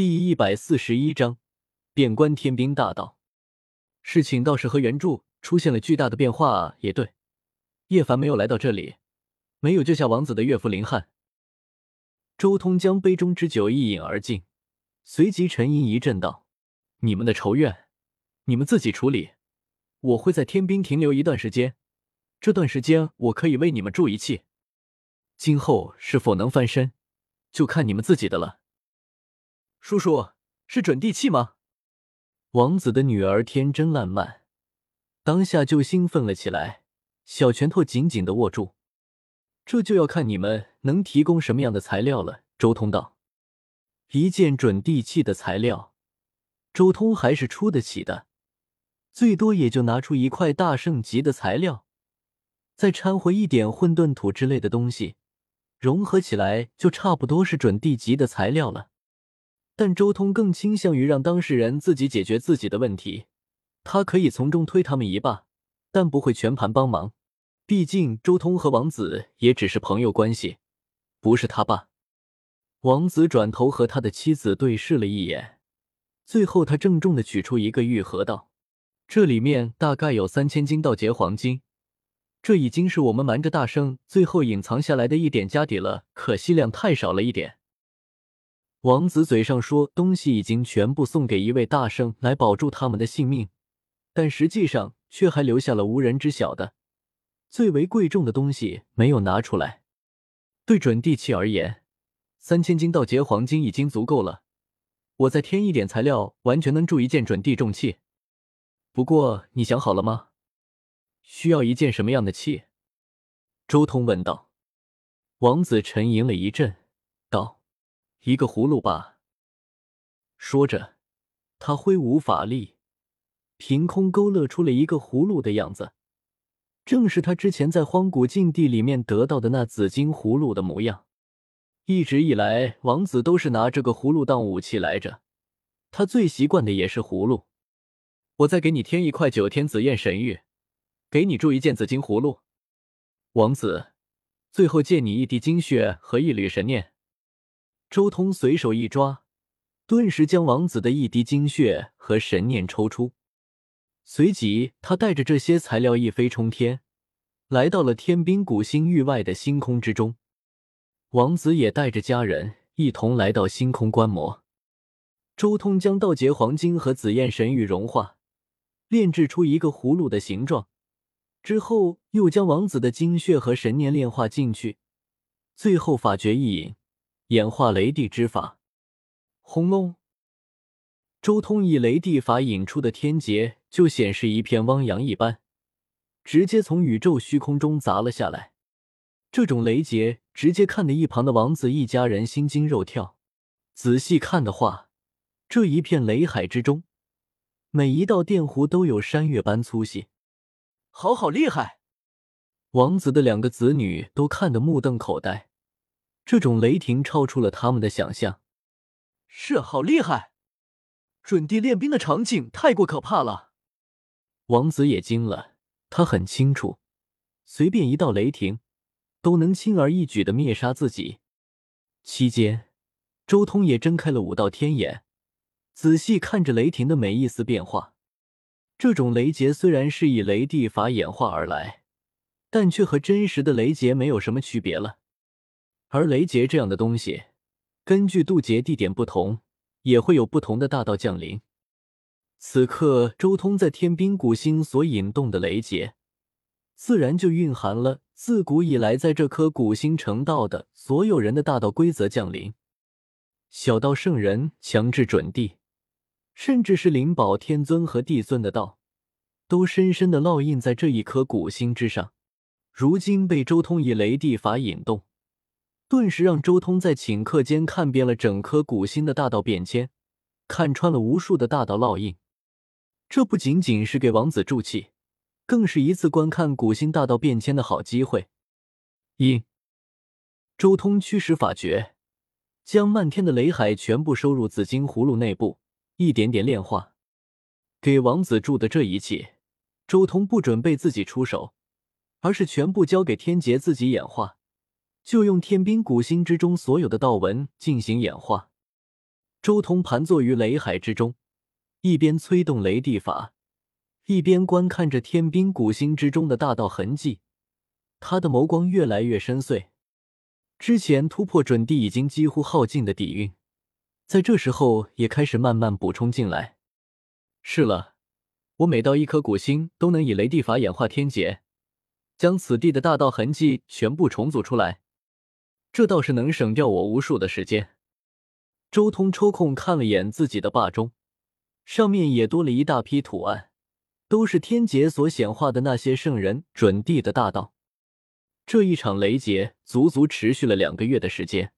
第一百四十一章，变观天兵大道。事情倒是和原著出现了巨大的变化啊！也对，叶凡没有来到这里，没有救下王子的岳父林汉。周通将杯中之酒一饮而尽，随即沉吟一阵道：“你们的仇怨，你们自己处理。我会在天兵停留一段时间，这段时间我可以为你们助一气。今后是否能翻身，就看你们自己的了。”叔叔是准地气吗？王子的女儿天真烂漫，当下就兴奋了起来，小拳头紧紧的握住。这就要看你们能提供什么样的材料了。周通道：“一件准地气的材料，周通还是出得起的，最多也就拿出一块大圣级的材料，再掺和一点混沌土之类的东西，融合起来就差不多是准地级的材料了。”但周通更倾向于让当事人自己解决自己的问题，他可以从中推他们一把，但不会全盘帮忙。毕竟周通和王子也只是朋友关系，不是他爸。王子转头和他的妻子对视了一眼，最后他郑重的取出一个玉盒，道：“这里面大概有三千斤道劫黄金，这已经是我们瞒着大圣最后隐藏下来的一点家底了，可惜量太少了一点。”王子嘴上说东西已经全部送给一位大圣来保住他们的性命，但实际上却还留下了无人知晓的最为贵重的东西没有拿出来。对准地气而言，三千斤盗劫黄金已经足够了，我再添一点材料，完全能铸一件准地重器。不过你想好了吗？需要一件什么样的器？周通问道。王子沉吟了一阵，一个葫芦吧。说着，他挥舞法力，凭空勾勒出了一个葫芦的样子，正是他之前在荒古禁地里面得到的那紫金葫芦的模样。一直以来，王子都是拿这个葫芦当武器来着，他最习惯的也是葫芦。我再给你添一块九天紫焰神玉，给你铸一件紫金葫芦。王子，最后借你一滴精血和一缕神念。周通随手一抓，顿时将王子的一滴精血和神念抽出，随即他带着这些材料一飞冲天，来到了天兵古星域外的星空之中。王子也带着家人一同来到星空观摩。周通将道劫黄金和紫焰神玉融化，炼制出一个葫芦的形状，之后又将王子的精血和神念炼化进去，最后法诀一引。演化雷帝之法，轰隆！周通以雷帝法引出的天劫，就显示一片汪洋一般，直接从宇宙虚空中砸了下来。这种雷劫，直接看得一旁的王子一家人心惊肉跳。仔细看的话，这一片雷海之中，每一道电弧都有山岳般粗细，好好厉害！王子的两个子女都看得目瞪口呆。这种雷霆超出了他们的想象，是好厉害！准地练兵的场景太过可怕了。王子也惊了，他很清楚，随便一道雷霆都能轻而易举的灭杀自己。期间，周通也睁开了五道天眼，仔细看着雷霆的每一丝变化。这种雷劫虽然是以雷地法演化而来，但却和真实的雷劫没有什么区别了。而雷劫这样的东西，根据渡劫地点不同，也会有不同的大道降临。此刻，周通在天兵古星所引动的雷劫，自然就蕴含了自古以来在这颗古星成道的所有人的大道规则降临。小道圣人、强制准地，甚至是灵宝天尊和帝尊的道，都深深的烙印在这一颗古星之上。如今被周通以雷地法引动。顿时让周通在顷刻间看遍了整颗古星的大道变迁，看穿了无数的大道烙印。这不仅仅是给王子助气，更是一次观看古星大道变迁的好机会。一，周通驱使法诀，将漫天的雷海全部收入紫金葫芦内部，一点点炼化。给王子铸的这一切，周通不准备自己出手，而是全部交给天劫自己演化。就用天兵古星之中所有的道纹进行演化。周通盘坐于雷海之中，一边催动雷地法，一边观看着天兵古星之中的大道痕迹。他的眸光越来越深邃。之前突破准地已经几乎耗尽的底蕴，在这时候也开始慢慢补充进来。是了，我每到一颗古星，都能以雷地法演化天劫，将此地的大道痕迹全部重组出来。这倒是能省掉我无数的时间。周通抽空看了眼自己的霸钟，上面也多了一大批图案，都是天劫所显化的那些圣人准地的大道。这一场雷劫足足持续了两个月的时间，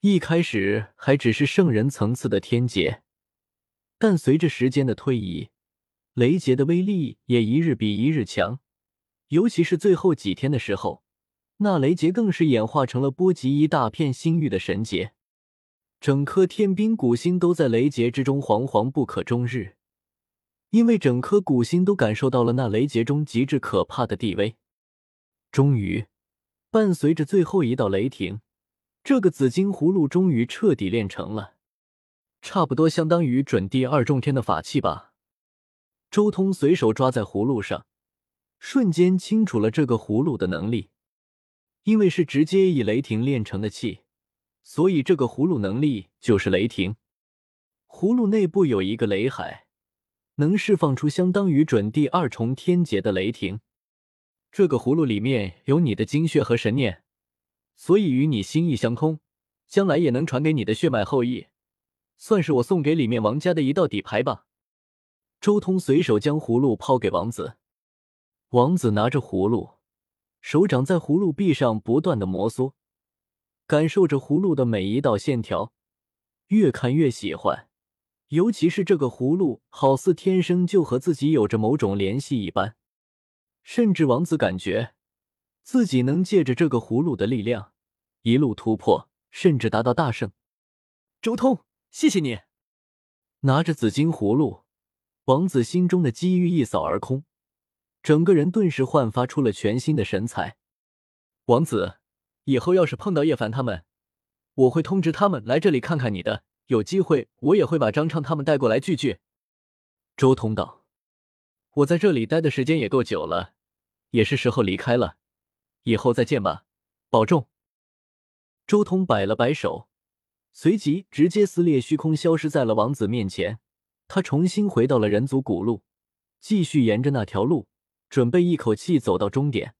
一开始还只是圣人层次的天劫，但随着时间的推移，雷劫的威力也一日比一日强，尤其是最后几天的时候，那雷劫更是演化成了波及一大片星域的神劫，整颗天兵古星都在雷劫之中惶惶不可终日，因为整颗古星都感受到了那雷劫中极致可怕的地位。终于，伴随着最后一道雷霆，这个紫金葫芦终于彻底炼成了，差不多相当于准地二重天的法器吧。周通随手抓在葫芦上，瞬间清楚了这个葫芦的能力。因为是直接以雷霆炼成的器，所以这个葫芦能力就是雷霆。葫芦内部有一个雷海，能释放出相当于准地二重天劫的雷霆。这个葫芦里面有你的精血和神念，所以与你心意相通，将来也能传给你的血脉后裔，算是我送给里面王家的一道底牌吧。周通随手将葫芦抛给王子，王子拿着葫芦，手掌在葫芦壁上不断的摩挲，感受着葫芦的每一道线条，越看越喜欢，尤其是这个葫芦，好似天生就和自己有着某种联系一般。甚至王子感觉自己能借着这个葫芦的力量一路突破，甚至达到大圣。周通，谢谢你！拿着紫金葫芦，王子心中的机遇一扫而空，整个人顿时焕发出了全新的神采。王子，以后要是碰到叶凡他们，我会通知他们来这里看看你的。有机会，我也会把张畅他们带过来聚聚。周通道。我在这里待的时间也够久了，也是时候离开了。以后再见吧，保重。周通摆了摆手，随即直接撕裂虚空，消失在了王子面前。他重新回到了人族古路，继续沿着那条路，准备一口气走到终点。